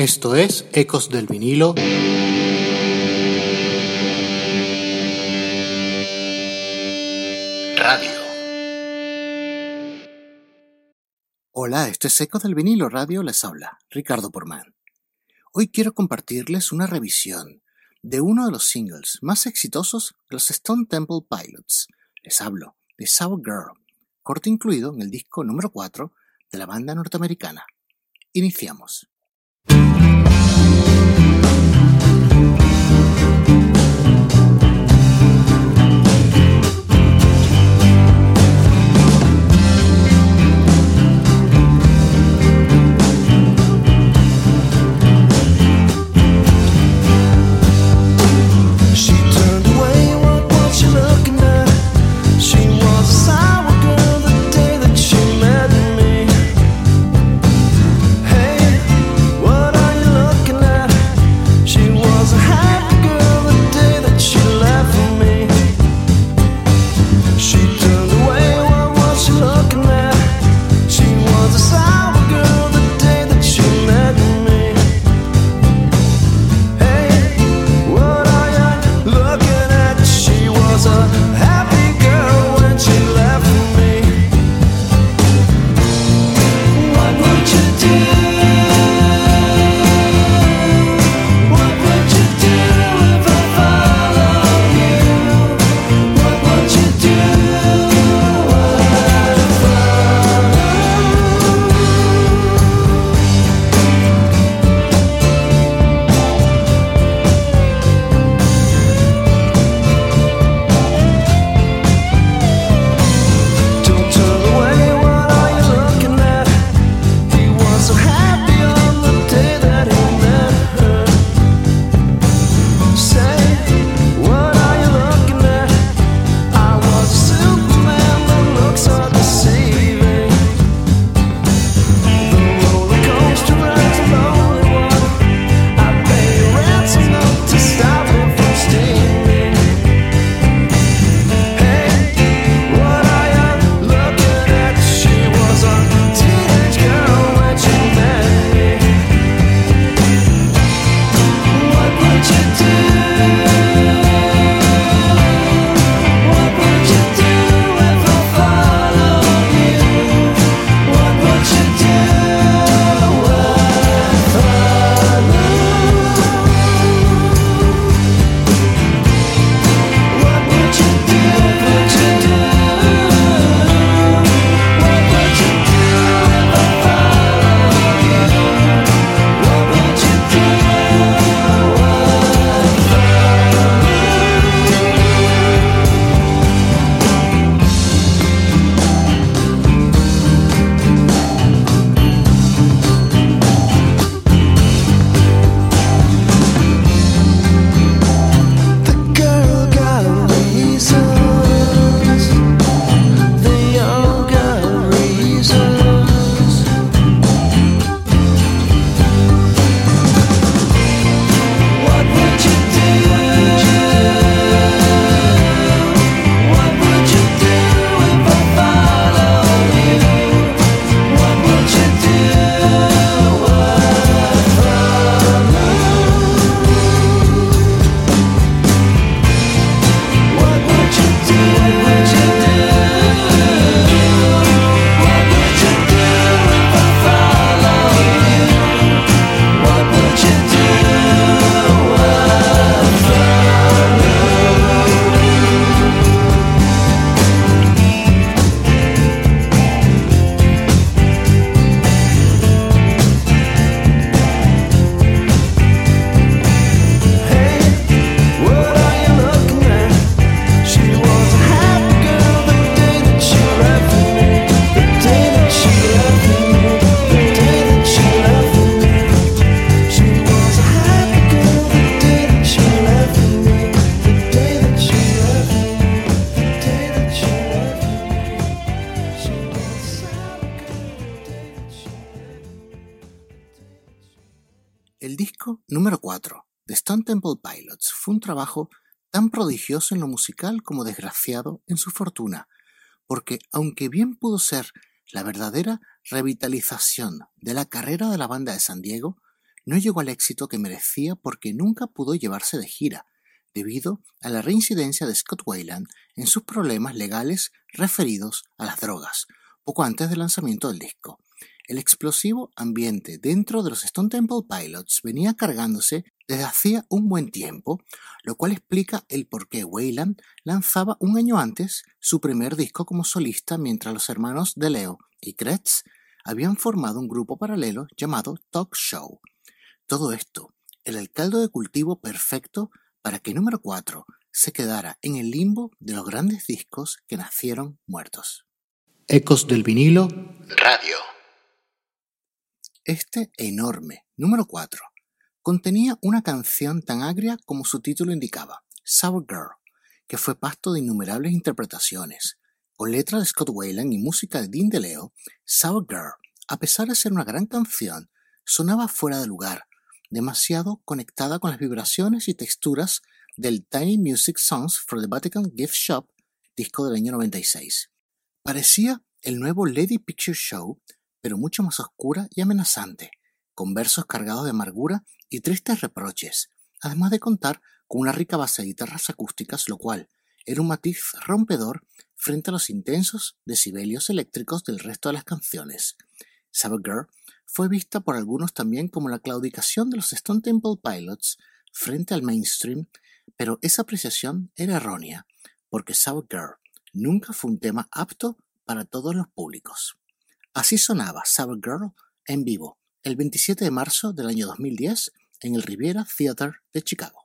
Esto es Ecos del vinilo. Radio. Hola, esto es Ecos del vinilo radio, les habla Ricardo Porman. Hoy quiero compartirles una revisión de uno de los singles más exitosos de los Stone Temple Pilots. Les hablo de Sour Girl, corte incluido en el disco número 4 de la banda norteamericana. Iniciamos. Trabajo tan prodigioso en lo musical como desgraciado en su fortuna, porque aunque bien pudo ser la verdadera revitalización de la carrera de la banda de San Diego, no llegó al éxito que merecía porque nunca pudo llevarse de gira, debido a la reincidencia de Scott Weiland en sus problemas legales referidos a las drogas, poco antes del lanzamiento del disco. El explosivo ambiente dentro de los Stone Temple Pilots venía cargándose desde hacía un buen tiempo, lo cual explica el por qué Weiland lanzaba un año antes su primer disco como solista mientras los hermanos de Leo y Kretz habían formado un grupo paralelo llamado Talk Show. Todo esto era el caldo de cultivo perfecto para que número 4 se quedara en el limbo de los grandes discos que nacieron muertos. Ecos del vinilo Radio. Este enorme número 4 contenía una canción tan agria como su título indicaba, Sour Girl, que fue pasto de innumerables interpretaciones. Con letra de Scott Wayland y música de Dean DeLeo, Sour Girl, a pesar de ser una gran canción, sonaba fuera de lugar, demasiado conectada con las vibraciones y texturas del Tiny Music Songs for the Vatican Gift Shop, disco del año 96. Parecía el nuevo Lady Picture Show pero mucho más oscura y amenazante, con versos cargados de amargura y tristes reproches, además de contar con una rica base de guitarras acústicas, lo cual era un matiz rompedor frente a los intensos decibelios eléctricos del resto de las canciones. Sabbath Girl fue vista por algunos también como la claudicación de los Stone Temple Pilots frente al mainstream, pero esa apreciación era errónea, porque Sabbath Girl nunca fue un tema apto para todos los públicos. Así sonaba Sour Girl en vivo el 27 de marzo del año 2010 en el Riviera Theater de Chicago.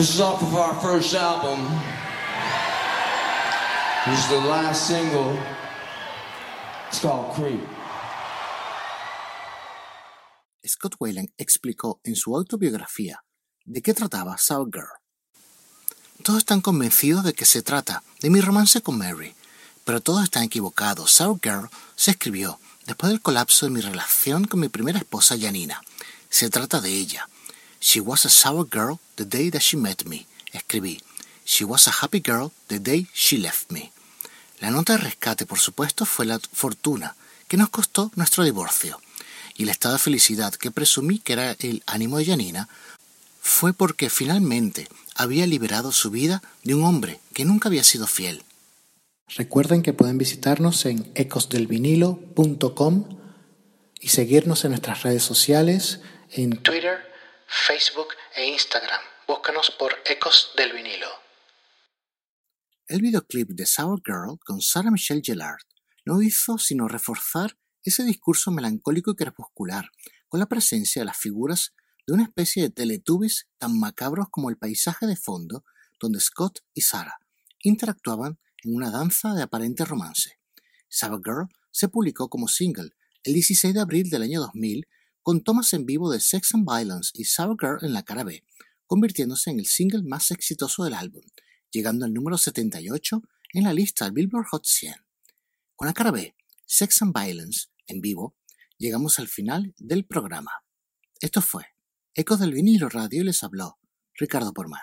This is off of our first album. This is the last single. It's called Creep. Scott Weiland explicó en su autobiografía de qué trataba Sour Girl. Todos están convencidos de que se trata de mi romance con Mary, pero todos están equivocados. Sour Girl se escribió después del colapso de mi relación con mi primera esposa Janina. Se trata de ella. She was a sour girl the day that she met me. Escribí. She was a happy girl the day she left me. La nota de rescate, por supuesto, fue la fortuna que nos costó nuestro divorcio. Y el estado de felicidad que presumí que era el ánimo de Janina fue porque finalmente había liberado su vida de un hombre que nunca había sido fiel. Recuerden que pueden visitarnos en ecosdelvinilo.com y seguirnos en nuestras redes sociales en Twitter, Facebook e Instagram. Búscanos por Ecos del Vinilo. El videoclip de Sour Girl con Sarah Michelle Gellar no hizo sino reforzar ese discurso melancólico y crepuscular, con la presencia de las figuras de una especie de teletubbies tan macabros como el paisaje de fondo donde Scott y Sarah interactuaban en una danza de aparente romance. Sour Girl se publicó como single el 16 de abril del año 2000 con tomas en vivo de Sex and Violence y Sour Girl en la cara B, convirtiéndose en el single más exitoso del álbum, llegando al número 78 en la lista del Billboard Hot 100. Con la cara B, Sex and Violence, en vivo, llegamos al final del programa. Esto fue Ecos del vinilo radio les habló Ricardo Porman.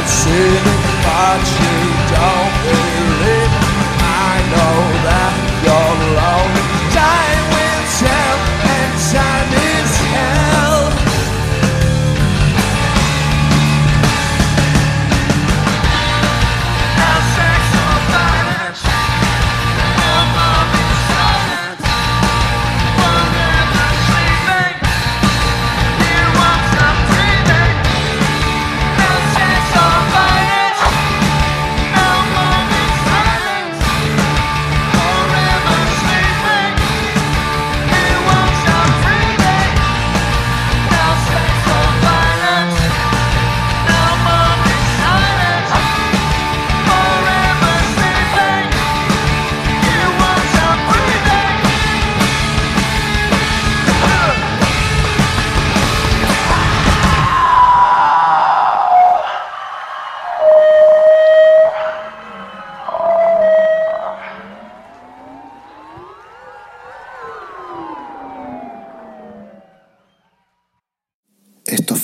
nad synem you.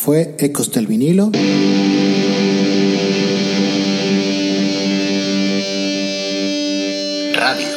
Fue Ecos del vinilo. Radio.